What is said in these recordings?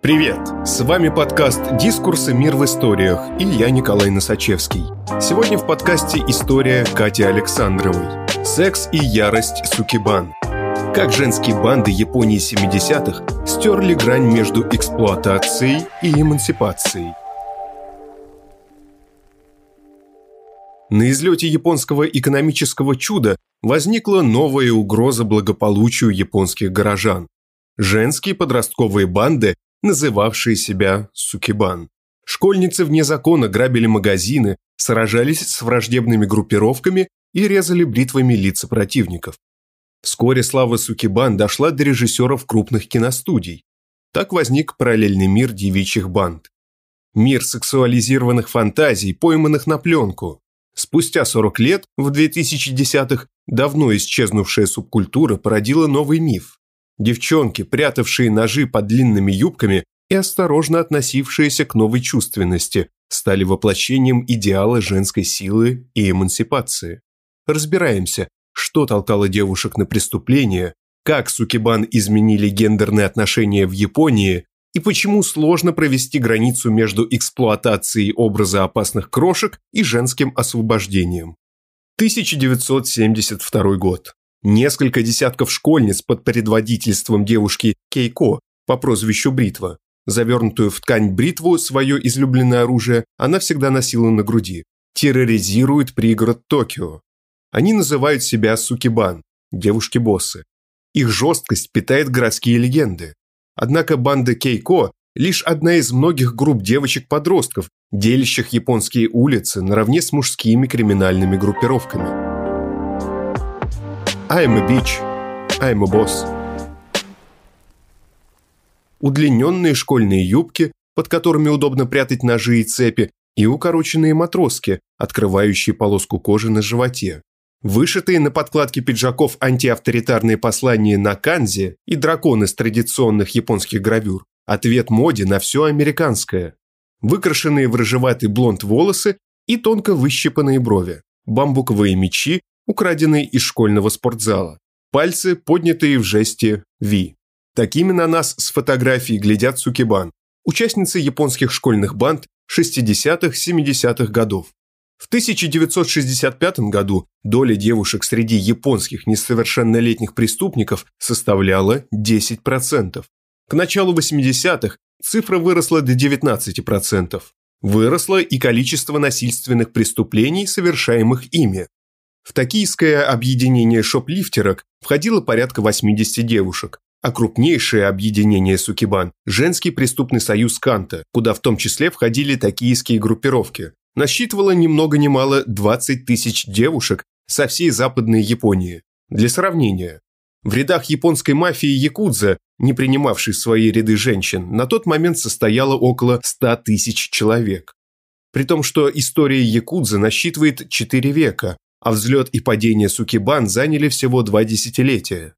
Привет! С вами подкаст «Дискурсы. Мир в историях» и я Николай Носачевский. Сегодня в подкасте история Кати Александровой. Секс и ярость Сукибан. Как женские банды Японии 70-х стерли грань между эксплуатацией и эмансипацией. На излете японского экономического чуда возникла новая угроза благополучию японских горожан. Женские подростковые банды называвшие себя Сукибан. Школьницы вне закона грабили магазины, сражались с враждебными группировками и резали бритвами лица противников. Вскоре слава Сукибан дошла до режиссеров крупных киностудий. Так возник параллельный мир девичьих банд. Мир сексуализированных фантазий, пойманных на пленку. Спустя 40 лет, в 2010-х, давно исчезнувшая субкультура породила новый миф. Девчонки, прятавшие ножи под длинными юбками и осторожно относившиеся к новой чувственности, стали воплощением идеала женской силы и эмансипации. Разбираемся, что толкало девушек на преступления, как сукибан изменили гендерные отношения в Японии и почему сложно провести границу между эксплуатацией образа опасных крошек и женским освобождением. 1972 год. Несколько десятков школьниц под предводительством девушки Кейко по прозвищу Бритва. Завернутую в ткань бритву, свое излюбленное оружие, она всегда носила на груди. Терроризирует пригород Токио. Они называют себя Сукибан, девушки-боссы. Их жесткость питает городские легенды. Однако банда Кейко – лишь одна из многих групп девочек-подростков, делящих японские улицы наравне с мужскими криминальными группировками. I'm a bitch, I'm a boss. Удлиненные школьные юбки, под которыми удобно прятать ножи и цепи, и укороченные матроски, открывающие полоску кожи на животе. Вышитые на подкладке пиджаков антиавторитарные послания на канзе и драконы с традиционных японских гравюр. Ответ моде на все американское. Выкрашенные в рыжеватый блонд волосы и тонко выщипанные брови. Бамбуковые мечи украденный из школьного спортзала. Пальцы, поднятые в жесте «Ви». Такими на нас с фотографией глядят Сукибан, участницы японских школьных банд 60-70-х годов. В 1965 году доля девушек среди японских несовершеннолетних преступников составляла 10%. К началу 80-х цифра выросла до 19%. Выросло и количество насильственных преступлений, совершаемых ими. В токийское объединение шоплифтерок входило порядка 80 девушек, а крупнейшее объединение Сукибан – женский преступный союз Канта, куда в том числе входили токийские группировки, насчитывало ни много ни мало 20 тысяч девушек со всей Западной Японии. Для сравнения, в рядах японской мафии Якудза, не принимавшей в свои ряды женщин, на тот момент состояло около 100 тысяч человек. При том, что история Якудза насчитывает 4 века, а взлет и падение Сукибан заняли всего два десятилетия.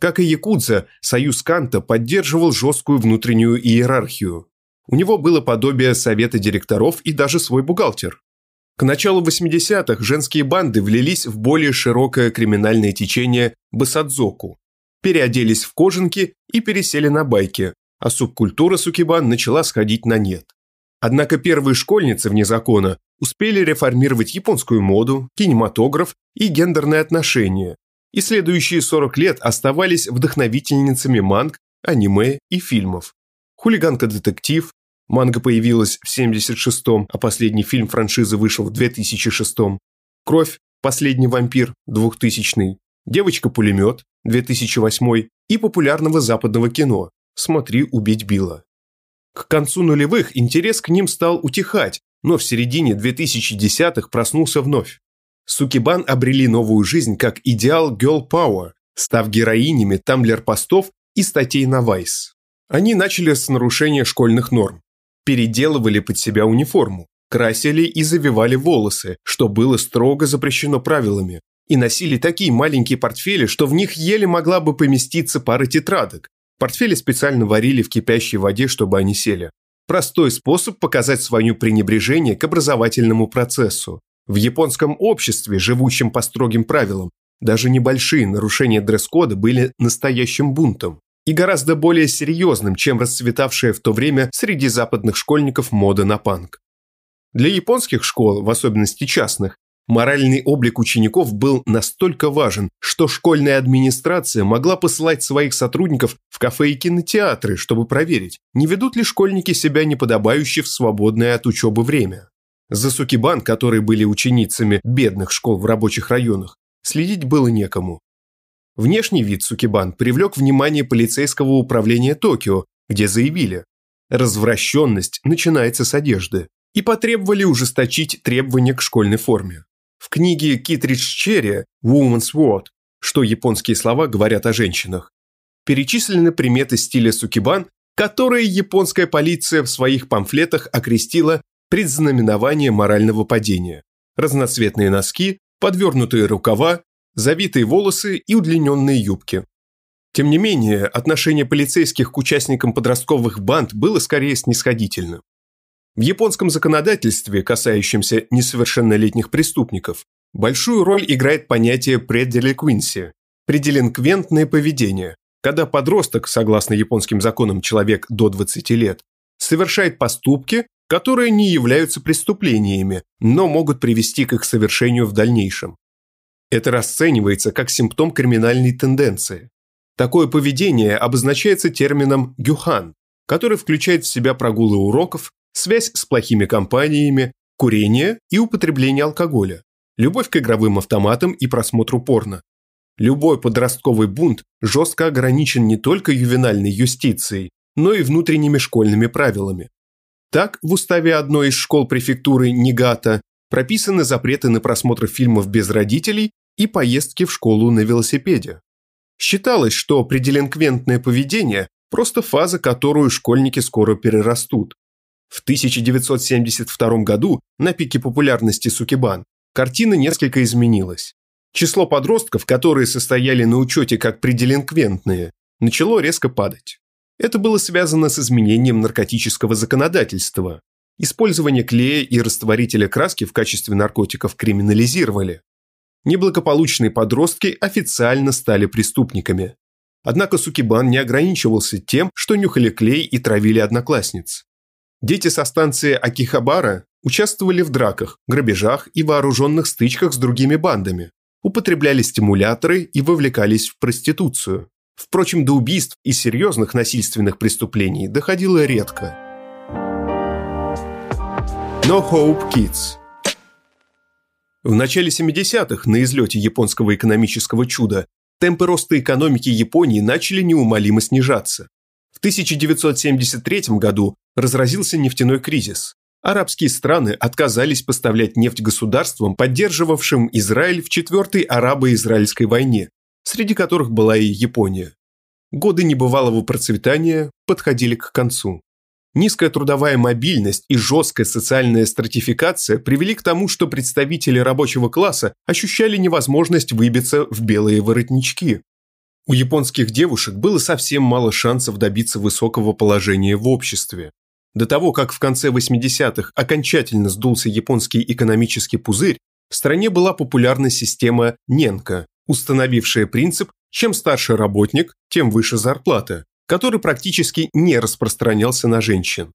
Как и Якудза, союз Канта поддерживал жесткую внутреннюю иерархию. У него было подобие совета директоров и даже свой бухгалтер. К началу 80-х женские банды влились в более широкое криминальное течение басадзоку, переоделись в кожанки и пересели на байки, а субкультура сукибан начала сходить на нет. Однако первые школьницы вне закона успели реформировать японскую моду, кинематограф и гендерные отношения, и следующие 40 лет оставались вдохновительницами манг, аниме и фильмов. «Хулиганка-детектив», манга появилась в 76-м, а последний фильм франшизы вышел в 2006-м, «Кровь. Последний вампир» 2000-й, «Девочка-пулемет» 2008 и популярного западного кино «Смотри, убить Билла». К концу нулевых интерес к ним стал утихать, но в середине 2010-х проснулся вновь. Сукибан обрели новую жизнь как идеал girl power, став героинями тамблер-постов и статей на Vice. Они начали с нарушения школьных норм. Переделывали под себя униформу, красили и завивали волосы, что было строго запрещено правилами, и носили такие маленькие портфели, что в них еле могла бы поместиться пара тетрадок. Портфели специально варили в кипящей воде, чтобы они сели. Простой способ показать свое пренебрежение к образовательному процессу. В японском обществе, живущем по строгим правилам, даже небольшие нарушения дресс-кода были настоящим бунтом. и гораздо более серьезным, чем расцветавшая в то время среди западных школьников мода на панк. Для японских школ, в особенности частных, моральный облик учеников был настолько важен, что школьная администрация могла посылать своих сотрудников в кафе и кинотеатры, чтобы проверить, не ведут ли школьники себя неподобающе в свободное от учебы время. За Сукибан, которые были ученицами бедных школ в рабочих районах, следить было некому. Внешний вид Сукибан привлек внимание полицейского управления Токио, где заявили «развращенность начинается с одежды» и потребовали ужесточить требования к школьной форме. В книге Китридж Черри «Woman's Word», что японские слова говорят о женщинах, перечислены приметы стиля сукибан, которые японская полиция в своих памфлетах окрестила предзнаменование морального падения. Разноцветные носки, подвернутые рукава, завитые волосы и удлиненные юбки. Тем не менее, отношение полицейских к участникам подростковых банд было скорее снисходительным. В японском законодательстве, касающемся несовершеннолетних преступников, большую роль играет понятие пределиквинси – пределинквентное поведение, когда подросток, согласно японским законам человек до 20 лет, совершает поступки, которые не являются преступлениями, но могут привести к их совершению в дальнейшем. Это расценивается как симптом криминальной тенденции. Такое поведение обозначается термином «гюхан», который включает в себя прогулы уроков, связь с плохими компаниями, курение и употребление алкоголя, любовь к игровым автоматам и просмотру порно. Любой подростковый бунт жестко ограничен не только ювенальной юстицией, но и внутренними школьными правилами. Так, в уставе одной из школ префектуры Нигата прописаны запреты на просмотр фильмов без родителей и поездки в школу на велосипеде. Считалось, что пределинквентное поведение – просто фаза, которую школьники скоро перерастут. В 1972 году, на пике популярности Сукибан, картина несколько изменилась. Число подростков, которые состояли на учете как пределинквентные, начало резко падать. Это было связано с изменением наркотического законодательства. Использование клея и растворителя краски в качестве наркотиков криминализировали неблагополучные подростки официально стали преступниками. Однако Сукибан не ограничивался тем, что нюхали клей и травили одноклассниц. Дети со станции Акихабара участвовали в драках, грабежах и вооруженных стычках с другими бандами, употребляли стимуляторы и вовлекались в проституцию. Впрочем, до убийств и серьезных насильственных преступлений доходило редко. No Hope Kids – в начале 70-х, на излете японского экономического чуда, темпы роста экономики Японии начали неумолимо снижаться. В 1973 году разразился нефтяной кризис. Арабские страны отказались поставлять нефть государствам, поддерживавшим Израиль в Четвертой арабо-израильской войне, среди которых была и Япония. Годы небывалого процветания подходили к концу. Низкая трудовая мобильность и жесткая социальная стратификация привели к тому, что представители рабочего класса ощущали невозможность выбиться в белые воротнички. У японских девушек было совсем мало шансов добиться высокого положения в обществе. До того, как в конце 80-х окончательно сдулся японский экономический пузырь, в стране была популярна система Ненка, установившая принцип «чем старше работник, тем выше зарплата», который практически не распространялся на женщин.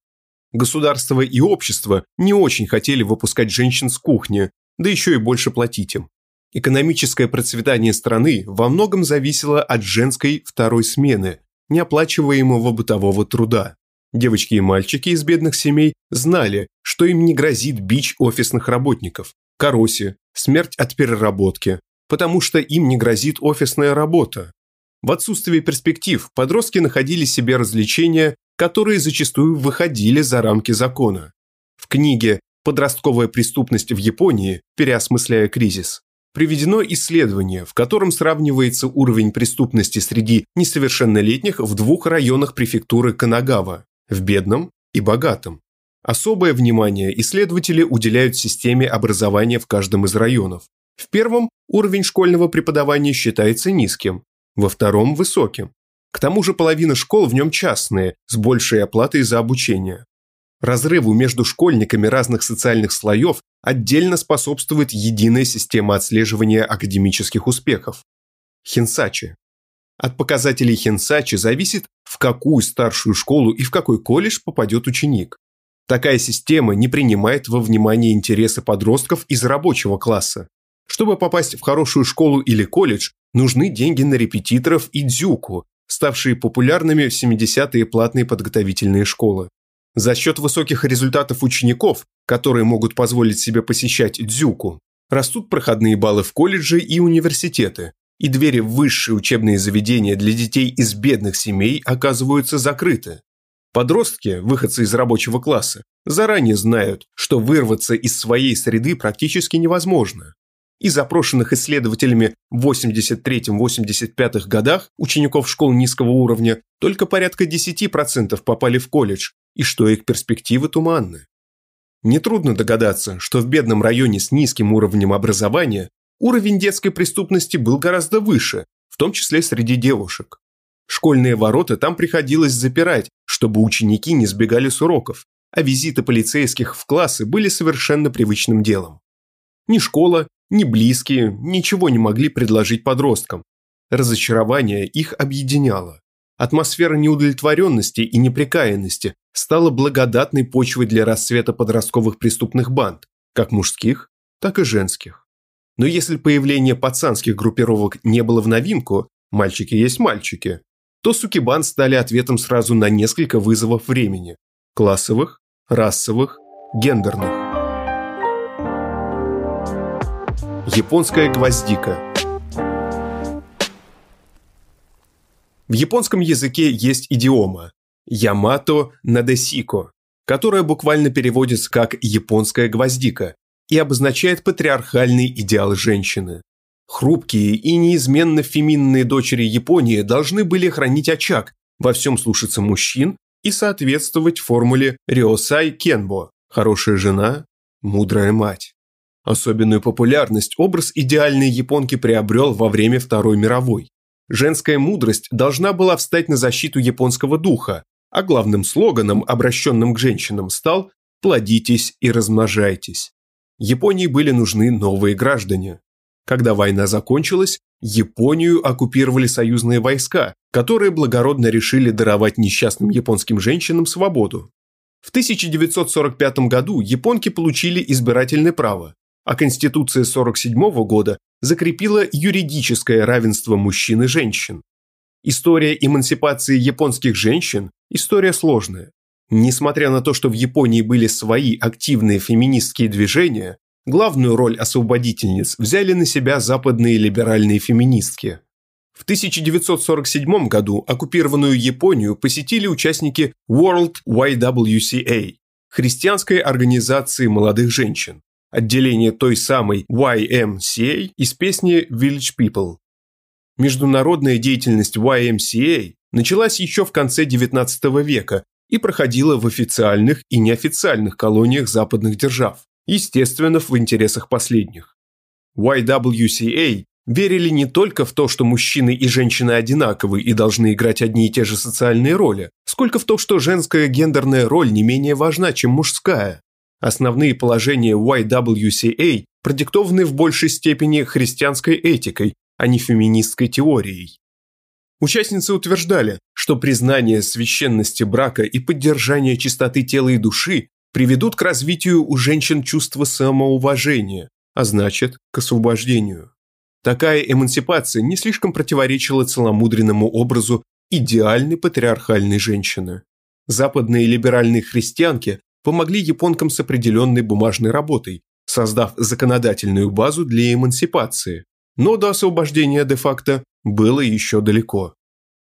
Государство и общество не очень хотели выпускать женщин с кухни, да еще и больше платить им. Экономическое процветание страны во многом зависело от женской второй смены, неоплачиваемого бытового труда. Девочки и мальчики из бедных семей знали, что им не грозит бич офисных работников, короси, смерть от переработки, потому что им не грозит офисная работа, в отсутствие перспектив подростки находили себе развлечения, которые зачастую выходили за рамки закона. В книге «Подростковая преступность в Японии. Переосмысляя кризис» приведено исследование, в котором сравнивается уровень преступности среди несовершеннолетних в двух районах префектуры Канагава – в бедном и богатом. Особое внимание исследователи уделяют системе образования в каждом из районов. В первом уровень школьного преподавания считается низким, во втором – высоким. К тому же половина школ в нем частные, с большей оплатой за обучение. Разрыву между школьниками разных социальных слоев отдельно способствует единая система отслеживания академических успехов – Хинсачи. От показателей Хенсачи зависит, в какую старшую школу и в какой колледж попадет ученик. Такая система не принимает во внимание интересы подростков из рабочего класса. Чтобы попасть в хорошую школу или колледж, нужны деньги на репетиторов и дзюку, ставшие популярными в 70-е платные подготовительные школы. За счет высоких результатов учеников, которые могут позволить себе посещать дзюку, растут проходные баллы в колледжи и университеты, и двери в высшие учебные заведения для детей из бедных семей оказываются закрыты. Подростки, выходцы из рабочего класса, заранее знают, что вырваться из своей среды практически невозможно. Из запрошенных исследователями в 83-85 годах учеников школ низкого уровня только порядка 10% попали в колледж, и что их перспективы туманны. Нетрудно догадаться, что в бедном районе с низким уровнем образования уровень детской преступности был гораздо выше, в том числе среди девушек. Школьные ворота там приходилось запирать, чтобы ученики не сбегали с уроков, а визиты полицейских в классы были совершенно привычным делом. Ни школа, ни близкие ничего не могли предложить подросткам. Разочарование их объединяло. Атмосфера неудовлетворенности и непрекаянности стала благодатной почвой для расцвета подростковых преступных банд, как мужских, так и женских. Но если появление пацанских группировок не было в новинку, мальчики есть мальчики, то сукибан стали ответом сразу на несколько вызовов времени – классовых, расовых, гендерных. Японская гвоздика В японском языке есть идиома «ямато надесико», которая буквально переводится как «японская гвоздика» и обозначает патриархальный идеал женщины. Хрупкие и неизменно феминные дочери Японии должны были хранить очаг, во всем слушаться мужчин и соответствовать формуле Риосай Кенбо – хорошая жена, мудрая мать. Особенную популярность образ идеальной японки приобрел во время Второй мировой. Женская мудрость должна была встать на защиту японского духа, а главным слоганом, обращенным к женщинам, стал «плодитесь и размножайтесь». Японии были нужны новые граждане. Когда война закончилась, Японию оккупировали союзные войска, которые благородно решили даровать несчастным японским женщинам свободу. В 1945 году японки получили избирательное право, а Конституция 1947 года закрепила юридическое равенство мужчин и женщин. История эмансипации японских женщин – история сложная. Несмотря на то, что в Японии были свои активные феминистские движения, Главную роль освободительниц взяли на себя западные либеральные феминистки. В 1947 году оккупированную Японию посетили участники World YWCA – христианской организации молодых женщин, отделение той самой YMCA из песни Village People. Международная деятельность YMCA началась еще в конце XIX века и проходила в официальных и неофициальных колониях западных держав естественно, в интересах последних. YWCA верили не только в то, что мужчины и женщины одинаковы и должны играть одни и те же социальные роли, сколько в то, что женская гендерная роль не менее важна, чем мужская. Основные положения YWCA продиктованы в большей степени христианской этикой, а не феминистской теорией. Участницы утверждали, что признание священности брака и поддержание чистоты тела и души приведут к развитию у женщин чувства самоуважения, а значит, к освобождению. Такая эмансипация не слишком противоречила целомудренному образу идеальной патриархальной женщины. Западные либеральные христианки помогли японкам с определенной бумажной работой, создав законодательную базу для эмансипации. Но до освобождения де-факто было еще далеко.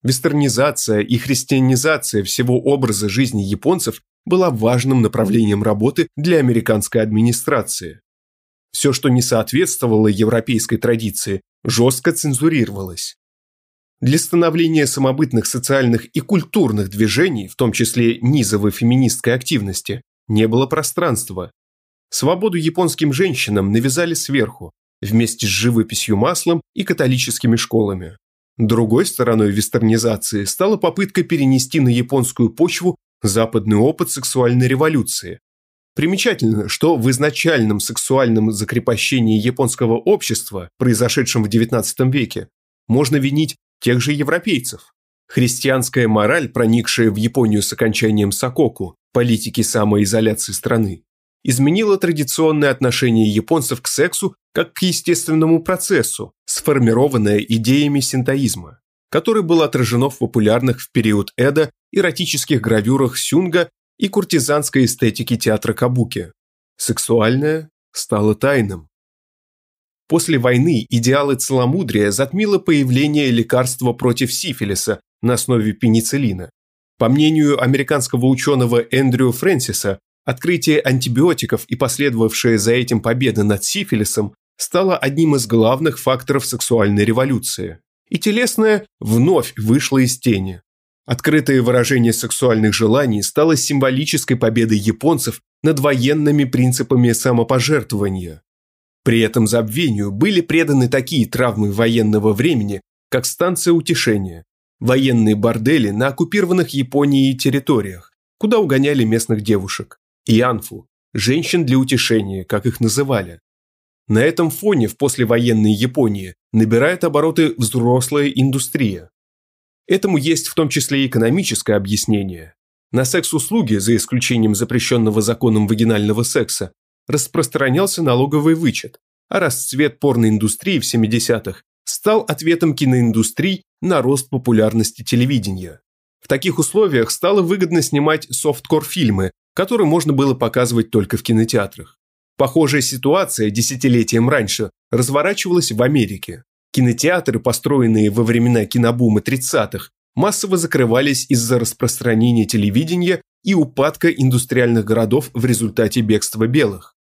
Вестернизация и христианизация всего образа жизни японцев была важным направлением работы для американской администрации. Все, что не соответствовало европейской традиции, жестко цензурировалось. Для становления самобытных социальных и культурных движений, в том числе низовой феминистской активности, не было пространства. Свободу японским женщинам навязали сверху, вместе с живописью маслом и католическими школами. Другой стороной вестернизации стала попытка перенести на японскую почву западный опыт сексуальной революции. Примечательно, что в изначальном сексуальном закрепощении японского общества, произошедшем в XIX веке, можно винить тех же европейцев. Христианская мораль, проникшая в Японию с окончанием Сококу, политики самоизоляции страны, изменила традиционное отношение японцев к сексу как к естественному процессу, сформированное идеями синтоизма, который было отражено в популярных в период Эда эротических гравюрах сюнга и куртизанской эстетике театра Кабуки. Сексуальное стало тайным. После войны идеалы целомудрия затмило появление лекарства против сифилиса на основе пенициллина. По мнению американского ученого Эндрю Фрэнсиса, открытие антибиотиков и последовавшая за этим победа над сифилисом стало одним из главных факторов сексуальной революции. И телесное вновь вышло из тени. Открытое выражение сексуальных желаний стало символической победой японцев над военными принципами самопожертвования. При этом забвению были преданы такие травмы военного времени, как станция утешения, военные бордели на оккупированных Японией территориях, куда угоняли местных девушек, и анфу, женщин для утешения, как их называли. На этом фоне в послевоенной Японии набирает обороты взрослая индустрия. Этому есть в том числе и экономическое объяснение. На секс-услуги, за исключением запрещенного законом вагинального секса, распространялся налоговый вычет, а расцвет порноиндустрии в 70-х стал ответом киноиндустрии на рост популярности телевидения. В таких условиях стало выгодно снимать софткор-фильмы, которые можно было показывать только в кинотеатрах. Похожая ситуация десятилетием раньше разворачивалась в Америке. Кинотеатры, построенные во времена кинобума 30-х, массово закрывались из-за распространения телевидения и упадка индустриальных городов в результате бегства белых.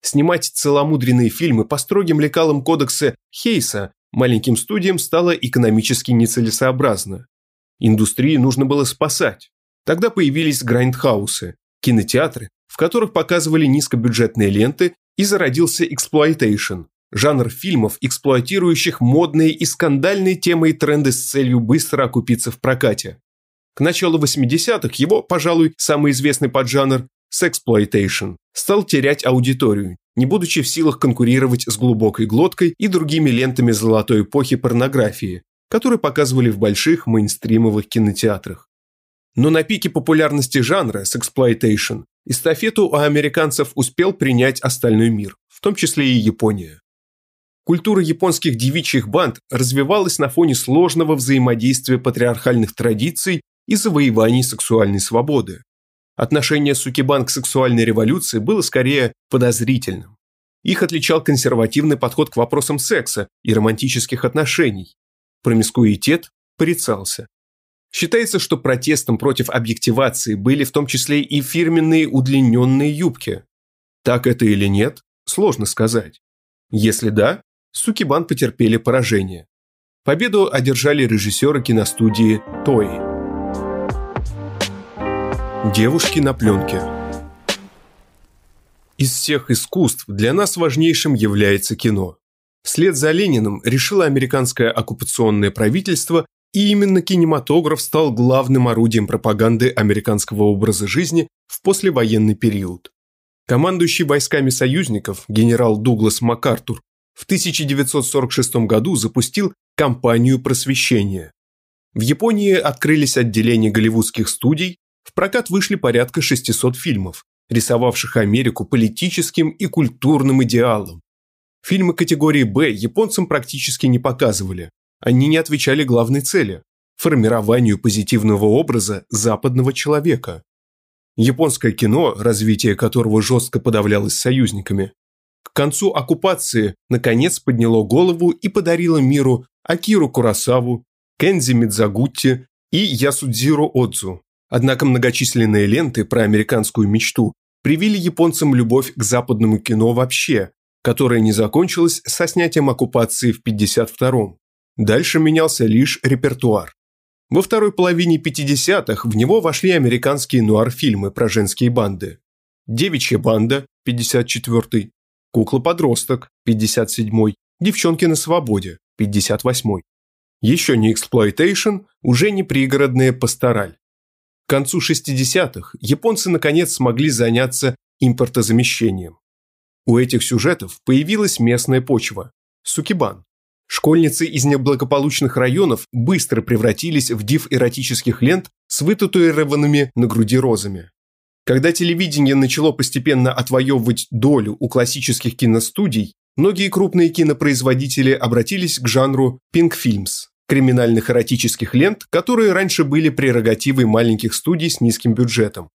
Снимать целомудренные фильмы по строгим лекалам кодекса Хейса маленьким студиям стало экономически нецелесообразно. Индустрию нужно было спасать. Тогда появились грайндхаусы, кинотеатры, в которых показывали низкобюджетные ленты и зародился эксплуатейшн, жанр фильмов, эксплуатирующих модные и скандальные темы и тренды с целью быстро окупиться в прокате. К началу 80-х его, пожалуй, самый известный поджанр сексплуатейшн стал терять аудиторию, не будучи в силах конкурировать с глубокой глоткой и другими лентами золотой эпохи порнографии, которые показывали в больших мейнстримовых кинотеатрах. Но на пике популярности жанра сексплуатейшн эстафету у американцев успел принять остальной мир, в том числе и Япония. Культура японских девичьих банд развивалась на фоне сложного взаимодействия патриархальных традиций и завоеваний сексуальной свободы. Отношение Сукибан к сексуальной революции было скорее подозрительным. Их отличал консервативный подход к вопросам секса и романтических отношений. Промискуитет порицался. Считается, что протестом против объективации были в том числе и фирменные удлиненные юбки. Так это или нет, сложно сказать. Если да, Сукибан потерпели поражение. Победу одержали режиссеры киностудии «Той». Девушки на пленке Из всех искусств для нас важнейшим является кино. Вслед за Лениным решило американское оккупационное правительство, и именно кинематограф стал главным орудием пропаганды американского образа жизни в послевоенный период. Командующий войсками союзников генерал Дуглас МакАртур в 1946 году запустил кампанию просвещения. В Японии открылись отделения голливудских студий, в прокат вышли порядка 600 фильмов, рисовавших Америку политическим и культурным идеалом. Фильмы категории «Б» японцам практически не показывали. Они не отвечали главной цели – формированию позитивного образа западного человека. Японское кино, развитие которого жестко подавлялось союзниками, к концу оккупации наконец подняло голову и подарило миру Акиру Курасаву, Кензи Мидзагутти и Ясудзиро Отзу. Однако многочисленные ленты про американскую мечту привили японцам любовь к западному кино вообще, которая не закончилась со снятием оккупации в 52-м. Дальше менялся лишь репертуар. Во второй половине 50-х в него вошли американские нуар-фильмы про женские банды. «Девичья банда» 54-й, Кукла-подросток, 57-й. Девчонки на свободе, 58-й. Еще не эксплуатейшн, уже не пригородная пастораль. К концу 60-х японцы наконец смогли заняться импортозамещением. У этих сюжетов появилась местная почва – сукибан. Школьницы из неблагополучных районов быстро превратились в див эротических лент с вытатуированными на груди розами. Когда телевидение начало постепенно отвоевывать долю у классических киностудий, многие крупные кинопроизводители обратились к жанру «pink films» – криминальных эротических лент, которые раньше были прерогативой маленьких студий с низким бюджетом.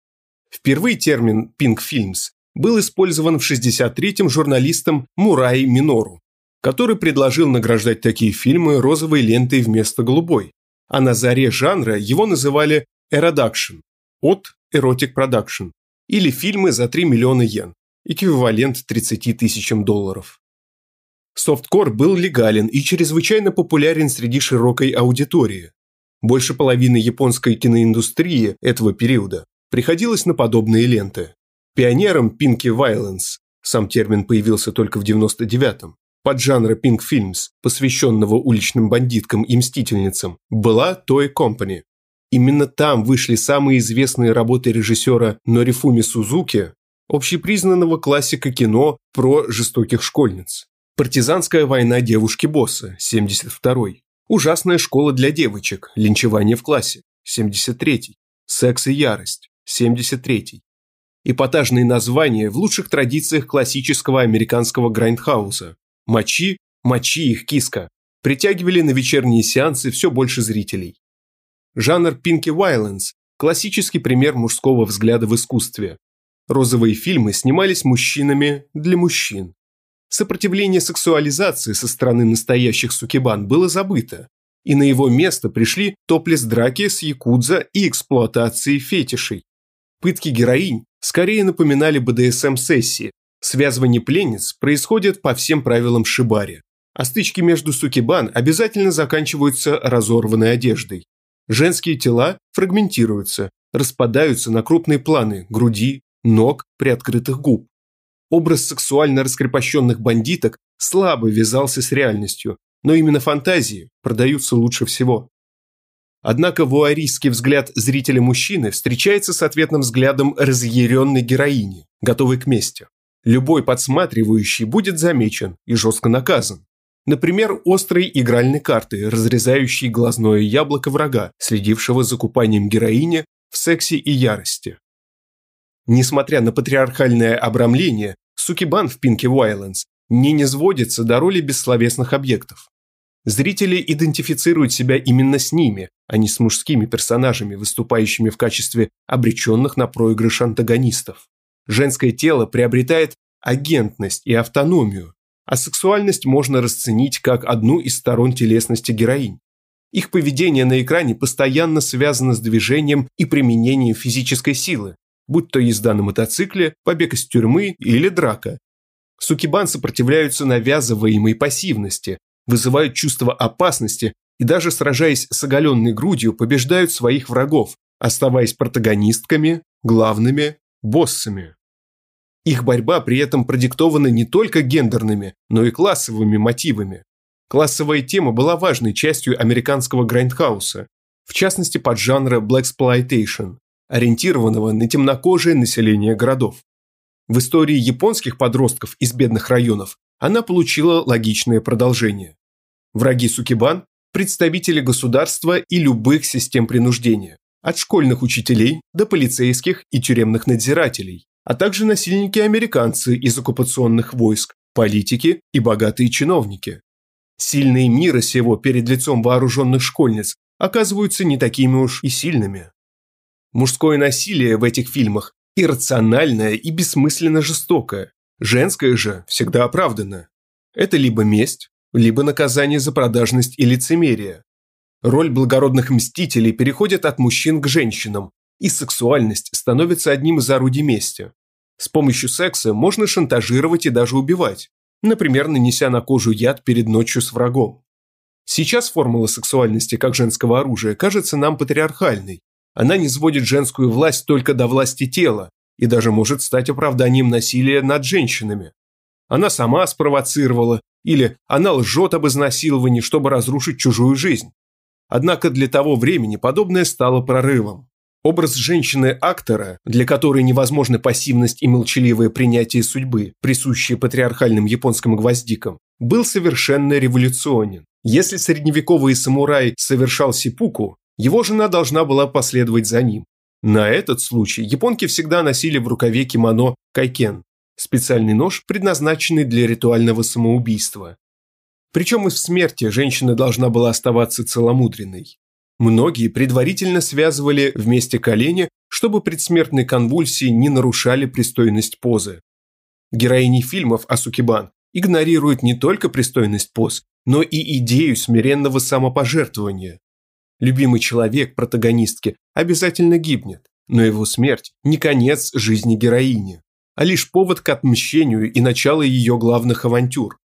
Впервые термин «pink films» был использован в 63-м журналистом Мурай Минору который предложил награждать такие фильмы розовой лентой вместо голубой. А на заре жанра его называли «eroduction» от «erotic production» или фильмы за 3 миллиона йен, эквивалент 30 тысячам долларов. Софткор был легален и чрезвычайно популярен среди широкой аудитории. Больше половины японской киноиндустрии этого периода приходилось на подобные ленты. Пионером Pinky Violence, сам термин появился только в 99-м, поджанра Pink Films, посвященного уличным бандиткам и мстительницам, была Toy Company. Именно там вышли самые известные работы режиссера Норифуми Сузуки, общепризнанного классика кино про жестоких школьниц. «Партизанская война девушки-босса» 72-й. «Ужасная школа для девочек. Линчевание в классе» 73-й. «Секс и ярость» 73-й. Эпатажные названия в лучших традициях классического американского грайндхауса Мочи, мочи их, киска. Притягивали на вечерние сеансы все больше зрителей. Жанр Pinky Violence – классический пример мужского взгляда в искусстве. Розовые фильмы снимались мужчинами для мужчин. Сопротивление сексуализации со стороны настоящих сукибан было забыто, и на его место пришли топлес-драки с якудза и эксплуатацией фетишей. Пытки героинь скорее напоминали БДСМ-сессии, Связывание пленниц происходит по всем правилам шибари, а стычки между сукибан обязательно заканчиваются разорванной одеждой. Женские тела фрагментируются, распадаются на крупные планы груди, ног, приоткрытых губ. Образ сексуально раскрепощенных бандиток слабо вязался с реальностью, но именно фантазии продаются лучше всего. Однако вуаристский взгляд зрителя-мужчины встречается с ответным взглядом разъяренной героини, готовой к мести. Любой подсматривающий будет замечен и жестко наказан. Например, острой игральной карты, разрезающей глазное яблоко врага, следившего за купанием героини в сексе и ярости. Несмотря на патриархальное обрамление, Сукибан в Pinky Violence не низводится до роли бессловесных объектов. Зрители идентифицируют себя именно с ними, а не с мужскими персонажами, выступающими в качестве обреченных на проигрыш антагонистов. Женское тело приобретает агентность и автономию, а сексуальность можно расценить как одну из сторон телесности героинь. Их поведение на экране постоянно связано с движением и применением физической силы, будь то езда на мотоцикле, побег из тюрьмы или драка. Сукибан сопротивляются навязываемой пассивности, вызывают чувство опасности и даже сражаясь с оголенной грудью побеждают своих врагов, оставаясь протагонистками, главными, боссами. Их борьба при этом продиктована не только гендерными, но и классовыми мотивами. Классовая тема была важной частью американского грайндхауса, в частности поджанра blaxploitation, ориентированного на темнокожее население городов. В истории японских подростков из бедных районов она получила логичное продолжение. Враги Сукибан – представители государства и любых систем принуждения, от школьных учителей до полицейских и тюремных надзирателей, а также насильники-американцы из оккупационных войск, политики и богатые чиновники. Сильные мира сего перед лицом вооруженных школьниц оказываются не такими уж и сильными. Мужское насилие в этих фильмах иррациональное и бессмысленно жестокое, женское же всегда оправдано. Это либо месть, либо наказание за продажность и лицемерие. Роль благородных мстителей переходит от мужчин к женщинам, и сексуальность становится одним из орудий мести. С помощью секса можно шантажировать и даже убивать, например, нанеся на кожу яд перед ночью с врагом. Сейчас формула сексуальности как женского оружия кажется нам патриархальной. Она не сводит женскую власть только до власти тела и даже может стать оправданием насилия над женщинами. Она сама спровоцировала или она лжет об изнасиловании, чтобы разрушить чужую жизнь. Однако для того времени подобное стало прорывом. Образ женщины-актора, для которой невозможна пассивность и молчаливое принятие судьбы, присущие патриархальным японским гвоздикам, был совершенно революционен. Если средневековый самурай совершал сипуку, его жена должна была последовать за ним. На этот случай японки всегда носили в рукаве кимоно кайкен – специальный нож, предназначенный для ритуального самоубийства. Причем и в смерти женщина должна была оставаться целомудренной. Многие предварительно связывали вместе колени, чтобы предсмертные конвульсии не нарушали пристойность позы. Героини фильмов о Сукибан игнорируют не только пристойность поз, но и идею смиренного самопожертвования. Любимый человек протагонистки обязательно гибнет, но его смерть не конец жизни героини, а лишь повод к отмщению и начало ее главных авантюр.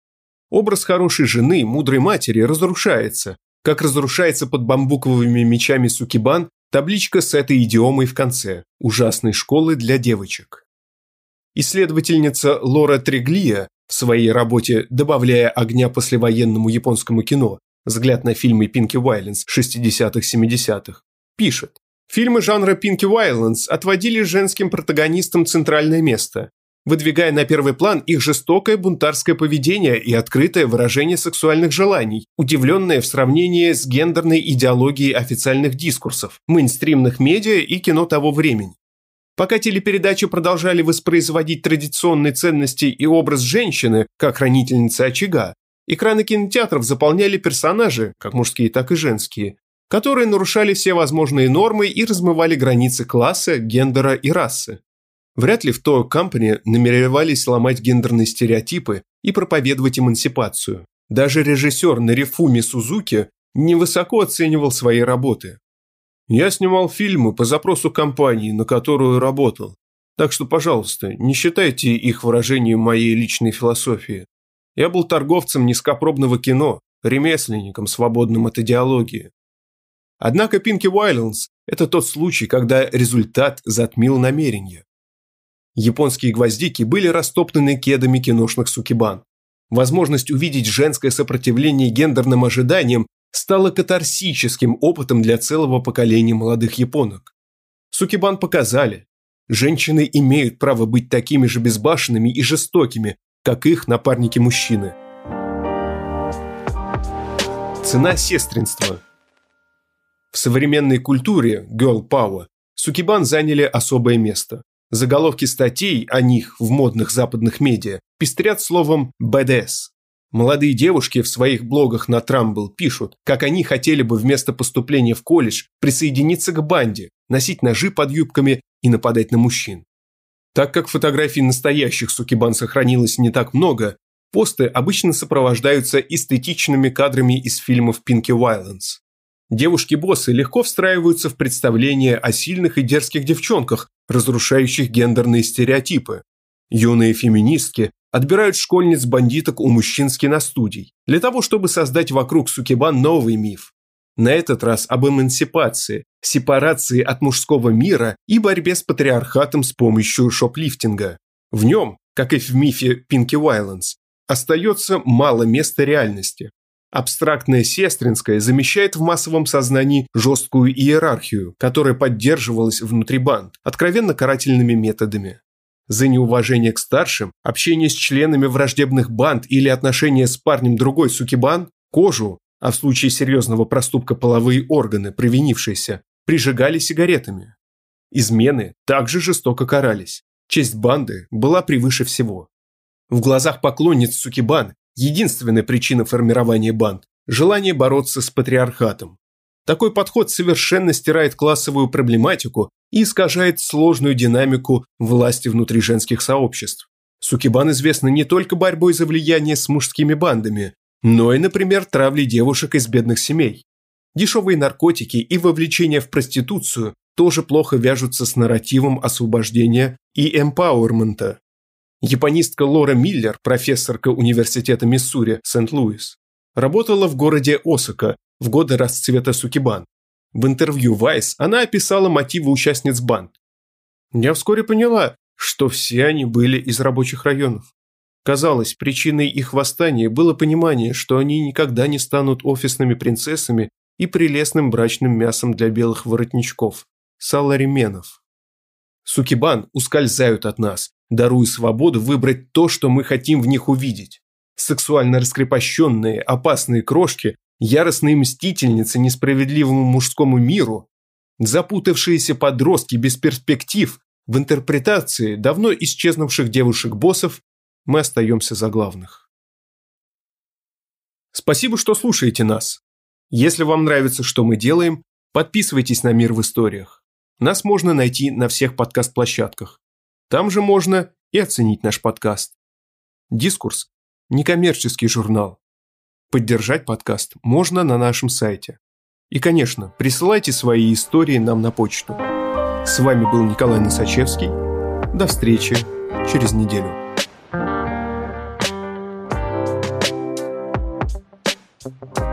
Образ хорошей жены, мудрой матери разрушается, как разрушается под бамбуковыми мечами Сукибан табличка с этой идиомой в конце «Ужасной школы для девочек». Исследовательница Лора Треглия в своей работе «Добавляя огня послевоенному японскому кино. Взгляд на фильмы Пинки Уайленс 60-70-х» пишет, Фильмы жанра Pinky Violence отводили женским протагонистам центральное место, выдвигая на первый план их жестокое бунтарское поведение и открытое выражение сексуальных желаний, удивленное в сравнении с гендерной идеологией официальных дискурсов, мейнстримных медиа и кино того времени. Пока телепередачи продолжали воспроизводить традиционные ценности и образ женщины, как хранительницы очага, экраны кинотеатров заполняли персонажи, как мужские, так и женские, которые нарушали все возможные нормы и размывали границы класса, гендера и расы. Вряд ли в то компании намеревались ломать гендерные стереотипы и проповедовать эмансипацию. Даже режиссер Нарифуми Сузуки невысоко оценивал свои работы. Я снимал фильмы по запросу компании, на которую работал. Так что, пожалуйста, не считайте их выражением моей личной философии. Я был торговцем низкопробного кино, ремесленником, свободным от идеологии. Однако Пинки Уайлендс – это тот случай, когда результат затмил намерение. Японские гвоздики были растоптаны кедами киношных сукибан. Возможность увидеть женское сопротивление гендерным ожиданиям стало катарсическим опытом для целого поколения молодых японок. Сукибан показали, женщины имеют право быть такими же безбашенными и жестокими, как их напарники-мужчины. Цена сестринства В современной культуре girl power сукибан заняли особое место. Заголовки статей о них в модных западных медиа пестрят словом «БДС», Молодые девушки в своих блогах на Трамбл пишут, как они хотели бы вместо поступления в колледж присоединиться к банде, носить ножи под юбками и нападать на мужчин. Так как фотографий настоящих сукибан сохранилось не так много, посты обычно сопровождаются эстетичными кадрами из фильмов Pinky Violence. Девушки-боссы легко встраиваются в представление о сильных и дерзких девчонках, разрушающих гендерные стереотипы. Юные феминистки отбирают школьниц-бандиток у мужчин с киностудий, для того, чтобы создать вокруг Сукебан новый миф. На этот раз об эмансипации, сепарации от мужского мира и борьбе с патриархатом с помощью шоплифтинга. В нем, как и в мифе Пинки Уайлендс, остается мало места реальности. Абстрактное сестринское замещает в массовом сознании жесткую иерархию, которая поддерживалась внутри банд, откровенно карательными методами. За неуважение к старшим, общение с членами враждебных банд или отношения с парнем другой сукибан, кожу, а в случае серьезного проступка половые органы, провинившиеся, прижигали сигаретами. Измены также жестоко карались. Честь банды была превыше всего. В глазах поклонниц Сукибан единственная причина формирования банд – желание бороться с патриархатом. Такой подход совершенно стирает классовую проблематику и искажает сложную динамику власти внутри женских сообществ. Сукибан известна не только борьбой за влияние с мужскими бандами, но и, например, травлей девушек из бедных семей. Дешевые наркотики и вовлечение в проституцию тоже плохо вяжутся с нарративом освобождения и эмпауэрмента. Японистка Лора Миллер, профессорка Университета Миссури, Сент-Луис, работала в городе Осака в годы расцвета Сукибан. В интервью Вайс она описала мотивы участниц банд. Я вскоре поняла, что все они были из рабочих районов. Казалось, причиной их восстания было понимание, что они никогда не станут офисными принцессами и прелестным брачным мясом для белых воротничков, саларименов. Сукибан ускользают от нас, даруя свободу выбрать то, что мы хотим в них увидеть. Сексуально раскрепощенные, опасные крошки, яростные мстительницы несправедливому мужскому миру, запутавшиеся подростки без перспектив в интерпретации давно исчезнувших девушек-боссов, мы остаемся за главных. Спасибо, что слушаете нас. Если вам нравится, что мы делаем, подписывайтесь на «Мир в историях». Нас можно найти на всех подкаст-площадках. Там же можно и оценить наш подкаст. «Дискурс» – некоммерческий журнал. Поддержать подкаст можно на нашем сайте. И, конечно, присылайте свои истории нам на почту. С вами был Николай Носачевский. До встречи через неделю. Thank you.